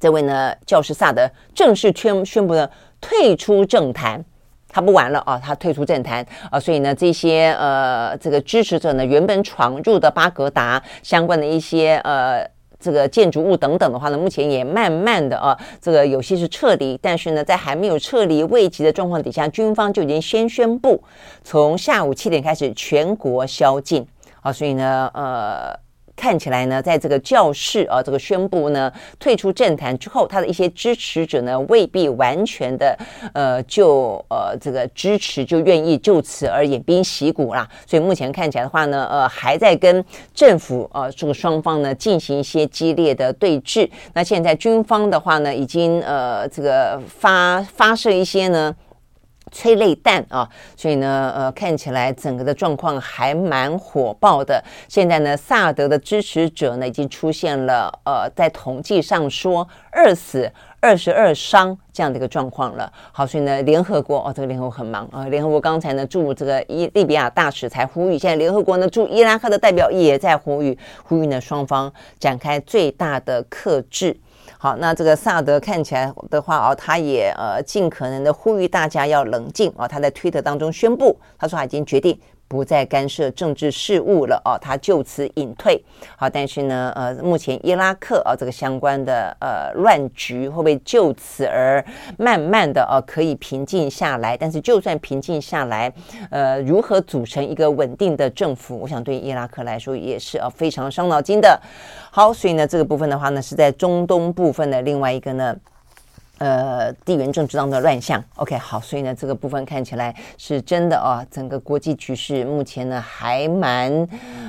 这位呢教士萨德正式宣宣布呢退出政坛。他不玩了啊，他退出政坛啊，所以呢，这些呃，这个支持者呢，原本闯入的巴格达相关的一些呃，这个建筑物等等的话呢，目前也慢慢的啊，这个有些是撤离，但是呢，在还没有撤离未及的状况底下，军方就已经先宣布，从下午七点开始全国宵禁啊，所以呢，呃。看起来呢，在这个教士啊，这个宣布呢退出政坛之后，他的一些支持者呢未必完全的呃就呃这个支持就愿意就此而偃兵息鼓啦。所以目前看起来的话呢，呃还在跟政府啊这个双方呢进行一些激烈的对峙。那现在军方的话呢，已经呃这个发发射一些呢。催泪弹啊，所以呢，呃，看起来整个的状况还蛮火爆的。现在呢，萨德的支持者呢，已经出现了，呃，在统计上说二死二十二伤这样的一个状况了。好，所以呢，联合国哦，这个联合国很忙啊。联合国刚才呢驻这个伊利比亚大使才呼吁，现在联合国呢驻伊拉克的代表也在呼吁，呼吁呢双方展开最大的克制。好，那这个萨德看起来的话哦，他也呃尽可能的呼吁大家要冷静哦。他在推特当中宣布，他说他已经决定。不再干涉政治事务了哦，他就此隐退。好，但是呢，呃，目前伊拉克啊这个相关的呃乱局会不会就此而慢慢的啊可以平静下来？但是就算平静下来，呃，如何组成一个稳定的政府，我想对伊拉克来说也是啊非常伤脑筋的。好，所以呢，这个部分的话呢，是在中东部分的另外一个呢。呃，地缘政治当中的乱象，OK，好，所以呢，这个部分看起来是真的啊，整个国际局势目前呢还蛮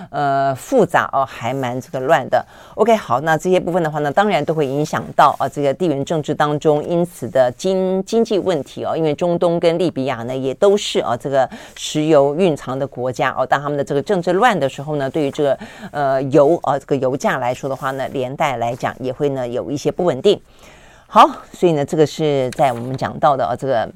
呃复杂哦，还蛮这个乱的。OK，好，那这些部分的话呢，当然都会影响到啊这个地缘政治当中因此的经经济问题哦，因为中东跟利比亚呢也都是啊这个石油蕴藏的国家哦，当他们的这个政治乱的时候呢，对于这个呃油啊这个油价来说的话呢，连带来讲也会呢有一些不稳定。好，所以呢，这个是在我们讲到的啊，这个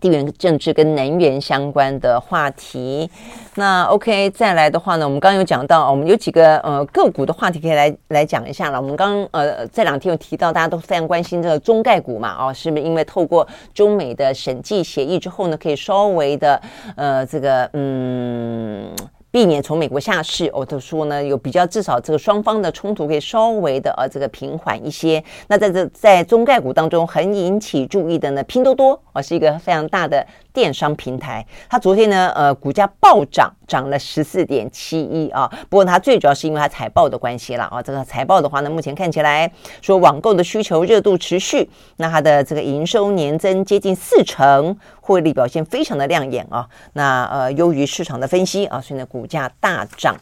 地缘政治跟能源相关的话题。那 OK，再来的话呢，我们刚刚有讲到，我们有几个呃个股的话题可以来来讲一下了。我们刚呃这两天有提到，大家都非常关心这个中概股嘛，哦，是不是因为透过中美的审计协议之后呢，可以稍微的呃这个嗯。避免从美国下市。我都说呢，有比较至少这个双方的冲突可以稍微的呃这个平缓一些。那在这在中概股当中很引起注意的呢，拼多多啊是一个非常大的电商平台，它昨天呢呃股价暴涨，涨了十四点七一啊。不过它最主要是因为它财报的关系了啊。这个财报的话呢，目前看起来说网购的需求热度持续，那它的这个营收年增接近四成，获利表现非常的亮眼啊。那呃优于市场的分析啊，所以呢股价大涨。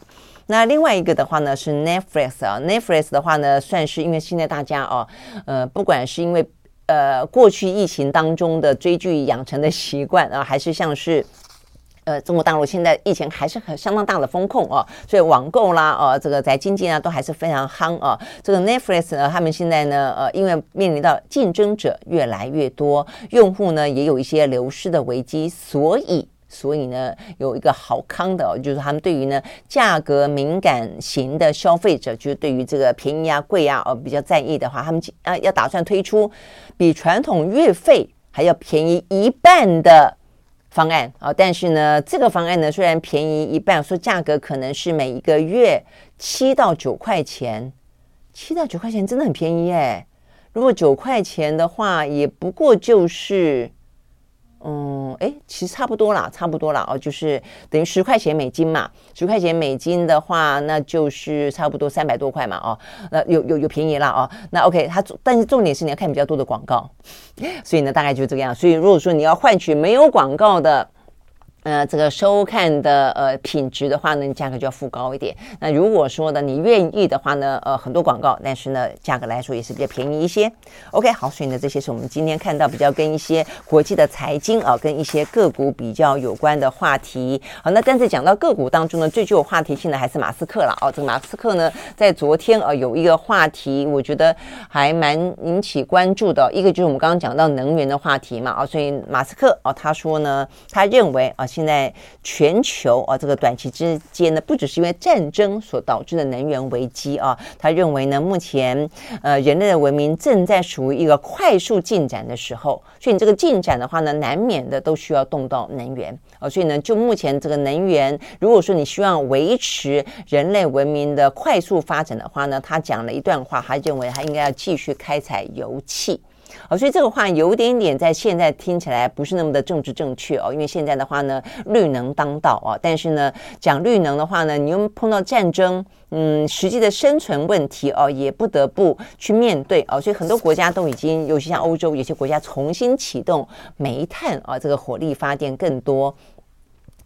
那另外一个的话呢是 Netflix 啊，Netflix 的话呢算是因为现在大家哦，呃不管是因为呃过去疫情当中的追剧养成的习惯啊，还是像是。呃，中国大陆现在疫情还是很相当大的风控哦，所以网购啦，呃，这个在经济呢都还是非常夯啊。这个 Netflix 呢，他们现在呢，呃，因为面临到竞争者越来越多，用户呢也有一些流失的危机，所以，所以呢，有一个好康的，就是他们对于呢价格敏感型的消费者，就是对于这个便宜啊、贵啊，呃，比较在意的话，他们啊要打算推出比传统月费还要便宜一半的。方案啊，但是呢，这个方案呢虽然便宜一半，说价格可能是每一个月七到九块钱，七到九块钱真的很便宜哎。如果九块钱的话，也不过就是。嗯，哎，其实差不多啦，差不多啦哦，就是等于十块钱美金嘛，十块钱美金的话，那就是差不多三百多块嘛，哦，那有有有便宜了哦，那 OK，它但是重点是你要看比较多的广告，所以呢，大概就是这个样，所以如果说你要换取没有广告的。呃，这个收看的呃品质的话呢，价格就要付高一点。那如果说呢，你愿意的话呢，呃，很多广告，但是呢，价格来说也是比较便宜一些。OK，好，所以呢，这些是我们今天看到比较跟一些国际的财经啊，跟一些个股比较有关的话题。好，那但是讲到个股当中呢，最具有话题性的还是马斯克了哦。这个马斯克呢，在昨天呃有一个话题，我觉得还蛮引起关注的。一个就是我们刚刚讲到能源的话题嘛，啊，所以马斯克哦，他说呢，他认为啊。现在全球啊，这个短期之间呢，不只是因为战争所导致的能源危机啊，他认为呢，目前呃人类的文明正在属于一个快速进展的时候，所以你这个进展的话呢，难免的都需要动到能源啊，所以呢，就目前这个能源，如果说你希望维持人类文明的快速发展的话呢，他讲了一段话，他认为他应该要继续开采油气。哦，所以这个话有点点在现在听起来不是那么的政治正确哦，因为现在的话呢，绿能当道啊，但是呢，讲绿能的话呢，你又碰到战争，嗯，实际的生存问题哦，也不得不去面对哦，所以很多国家都已经，尤其像欧洲，有些国家重新启动煤炭啊，这个火力发电更多。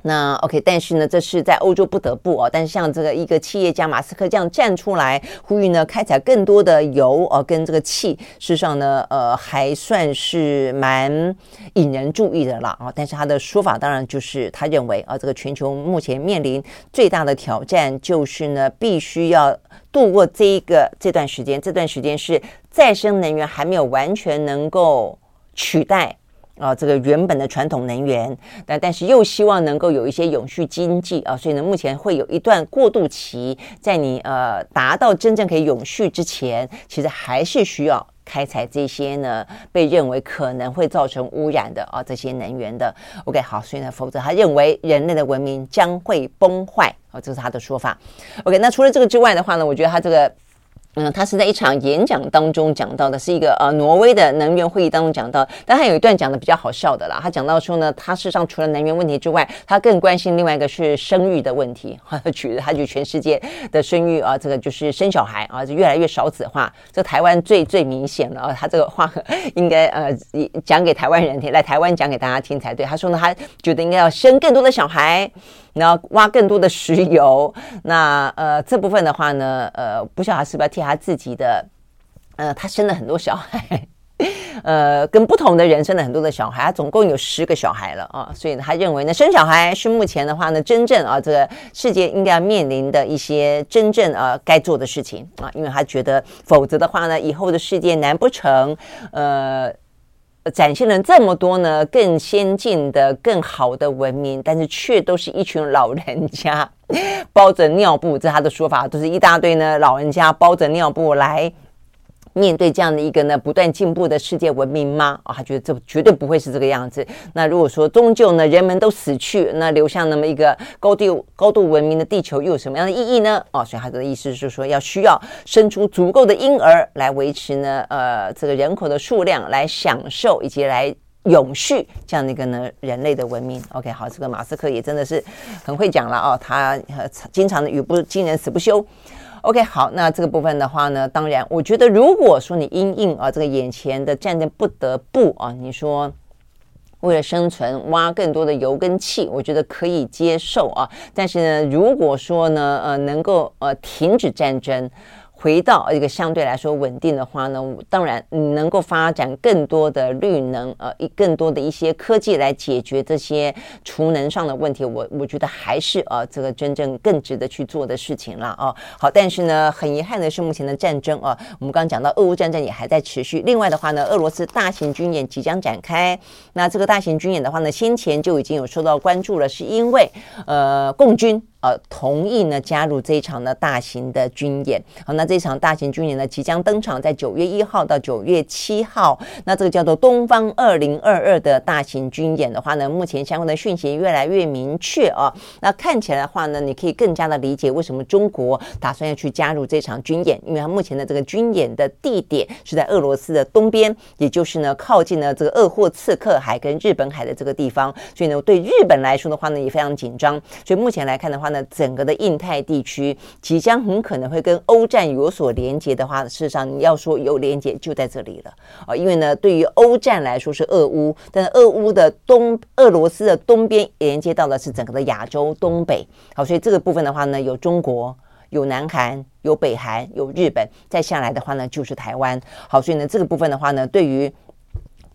那 OK，但是呢，这是在欧洲不得不哦。但是像这个一个企业家马斯克这样站出来呼吁呢，开采更多的油哦，跟这个气，事实上呢，呃，还算是蛮引人注意的啦啊。但是他的说法当然就是他认为啊，这个全球目前面临最大的挑战就是呢，必须要度过这一个这段时间，这段时间是再生能源还没有完全能够取代。啊，这个原本的传统能源，但但是又希望能够有一些永续经济啊，所以呢，目前会有一段过渡期，在你呃达到真正可以永续之前，其实还是需要开采这些呢被认为可能会造成污染的啊这些能源的。OK，好，所以呢，否则他认为人类的文明将会崩坏啊，这是他的说法。OK，那除了这个之外的话呢，我觉得他这个。嗯，他是在一场演讲当中讲到的，是一个呃挪威的能源会议当中讲到，但他有一段讲的比较好笑的啦。他讲到说呢，他事实上除了能源问题之外，他更关心另外一个是生育的问题。他举他举全世界的生育啊，这个就是生小孩啊，就越来越少子化。这台湾最最明显了啊，他这个话 应该呃讲给台湾人听，来台湾讲给大家听才对。他说呢，他觉得应该要生更多的小孩。然后挖更多的石油，那呃这部分的话呢，呃不晓得他是不是替他自己的，呃他生了很多小孩，呃跟不同的人生了很多的小孩，他总共有十个小孩了啊，所以他认为呢生小孩是目前的话呢真正啊这个世界应该要面临的一些真正啊该做的事情啊，因为他觉得否则的话呢以后的世界难不成呃。展现了这么多呢，更先进的、更好的文明，但是却都是一群老人家 包着尿布，这是他的说法，都是一大堆呢老人家包着尿布来面对这样的一个呢不断进步的世界文明吗？啊，他觉得这绝对不会是这个样子。那如果说终究呢人们都死去，那留下那么一个高度高度文明的地球又有什么样的意义呢？哦，所以他的意思是说要需要生出足够的婴儿来维持呢呃这个人口的数量，来享受以及来永续这样的一个呢人类的文明。OK，好，这个马斯克也真的是很会讲了哦，他经常的语不惊人死不休。OK，好，那这个部分的话呢，当然，我觉得如果说你因应啊这个眼前的战争不得不啊，你说为了生存挖更多的油跟气，我觉得可以接受啊。但是呢，如果说呢，呃，能够呃停止战争。回到一个相对来说稳定的话呢，当然你能够发展更多的绿能，呃，更多的一些科技来解决这些储能上的问题，我我觉得还是呃这个真正更值得去做的事情了啊。好，但是呢，很遗憾的是目前的战争啊，我们刚刚讲到俄乌战争也还在持续。另外的话呢，俄罗斯大型军演即将展开，那这个大型军演的话呢，先前就已经有受到关注了，是因为呃共军。呃，同意呢加入这一场的大型的军演。好，那这场大型军演呢即将登场，在九月一号到九月七号。那这个叫做“东方二零二二”的大型军演的话呢，目前相关的讯息越来越明确啊。那看起来的话呢，你可以更加的理解为什么中国打算要去加入这场军演，因为它目前的这个军演的地点是在俄罗斯的东边，也就是呢靠近了这个鄂霍次克海跟日本海的这个地方。所以呢，对日本来说的话呢，也非常紧张。所以目前来看的话。那整个的印太地区即将很可能会跟欧战有所连接的话，事实上你要说有连接就在这里了啊，因为呢，对于欧战来说是俄乌，但是俄乌的东俄罗斯的东边连接到的是整个的亚洲东北，好，所以这个部分的话呢，有中国，有南韩，有北韩，有日本，再下来的话呢就是台湾，好，所以呢这个部分的话呢，对于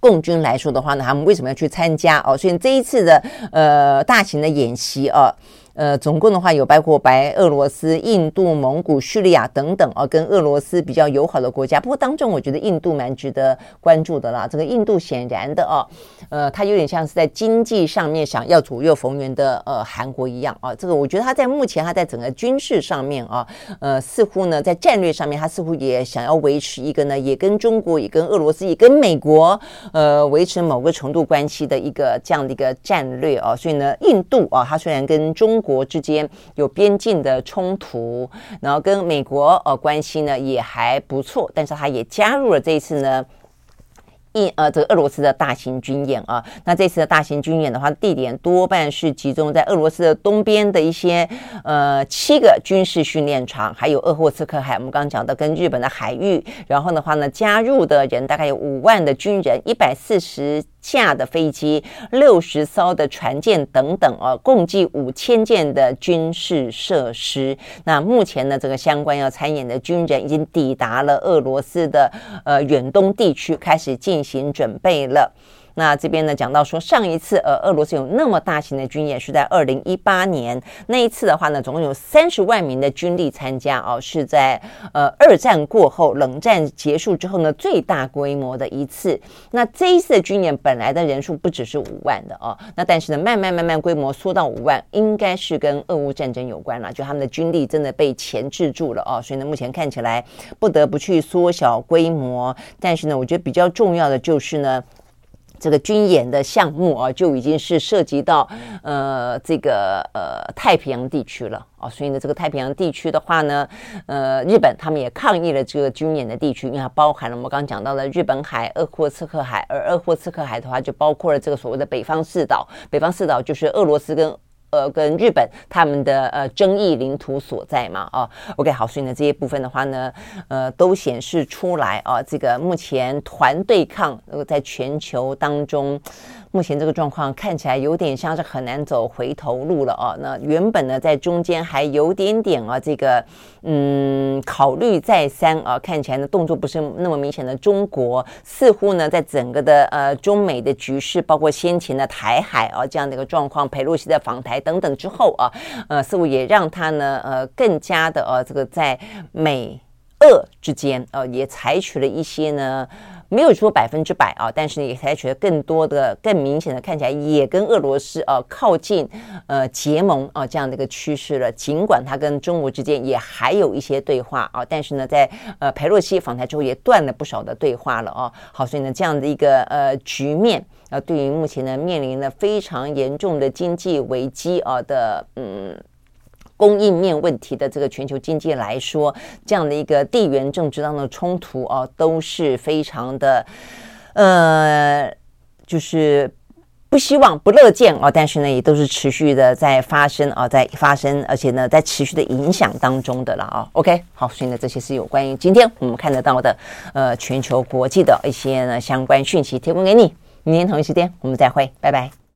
共军来说的话呢，他们为什么要去参加哦？所以这一次的呃大型的演习啊。呃总共的话有包括白俄罗斯、印度、蒙古、叙利亚等等啊，跟俄罗斯比较友好的国家。不过当中，我觉得印度蛮值得关注的啦。这个印度显然的啊，呃，它有点像是在经济上面想要左右逢源的呃韩国一样啊。这个我觉得它在目前它在整个军事上面啊，呃，似乎呢在战略上面，它似乎也想要维持一个呢，也跟中国、也跟俄罗斯、也跟美国呃维持某个程度关系的一个这样的一个战略啊。所以呢，印度啊，它虽然跟中国之间有边境的冲突，然后跟美国呃关系呢也还不错，但是他也加入了这一次呢。一呃，这个俄罗斯的大型军演啊，那这次的大型军演的话，地点多半是集中在俄罗斯的东边的一些呃七个军事训练场，还有鄂霍次克海，我们刚刚讲的跟日本的海域，然后的话呢，加入的人大概有五万的军人，一百四十架的飞机，六十艘的船舰等等啊，共计五千件的军事设施。那目前呢，这个相关要参演的军人已经抵达了俄罗斯的呃远东地区，开始进。行准备了。那这边呢，讲到说，上一次呃，俄罗斯有那么大型的军演是在二零一八年，那一次的话呢，总共有三十万名的军力参加哦，是在呃二战过后，冷战结束之后呢，最大规模的一次。那这一次的军演本来的人数不只是五万的哦，那但是呢，慢慢慢慢规模缩到五万，应该是跟俄乌战争有关了，就他们的军力真的被钳制住了哦，所以呢，目前看起来不得不去缩小规模。但是呢，我觉得比较重要的就是呢。这个军演的项目啊，就已经是涉及到呃这个呃太平洋地区了啊，所以呢，这个太平洋地区的话呢，呃，日本他们也抗议了这个军演的地区，因为它包含了我们刚刚讲到的日本海、鄂霍次克海，而鄂霍次克海的话，就包括了这个所谓的北方四岛，北方四岛就是俄罗斯跟。呃，跟日本他们的呃争议领土所在嘛，哦，OK，好，所以呢，这些部分的话呢，呃，都显示出来啊，这个目前团对抗呃，在全球当中。目前这个状况看起来有点像是很难走回头路了哦。那原本呢，在中间还有点点啊，这个嗯，考虑再三啊，看起来呢动作不是那么明显的中国，似乎呢在整个的呃中美的局势，包括先前的台海啊这样的一个状况，佩洛西的访台等等之后啊，呃，似乎也让他呢呃更加的呃这个在美俄之间呃也采取了一些呢。没有说百分之百啊，但是也采取了更多的、更明显的，看起来也跟俄罗斯啊靠近呃结盟啊这样的一个趋势了。尽管他跟中国之间也还有一些对话啊，但是呢，在呃佩洛西访台之后也断了不少的对话了啊。好，所以呢，这样的一个呃局面啊，对于目前呢面临了非常严重的经济危机啊的嗯。供应面问题的这个全球经济来说，这样的一个地缘政治当中的冲突啊，都是非常的，呃，就是不希望、不乐见啊。但是呢，也都是持续的在发生啊，在发生，而且呢，在持续的影响当中的了啊。OK，好，所以呢，这些是有关于今天我们看得到的呃全球国际的一些呢相关讯息，提供给你。明天同一时间我们再会，拜拜。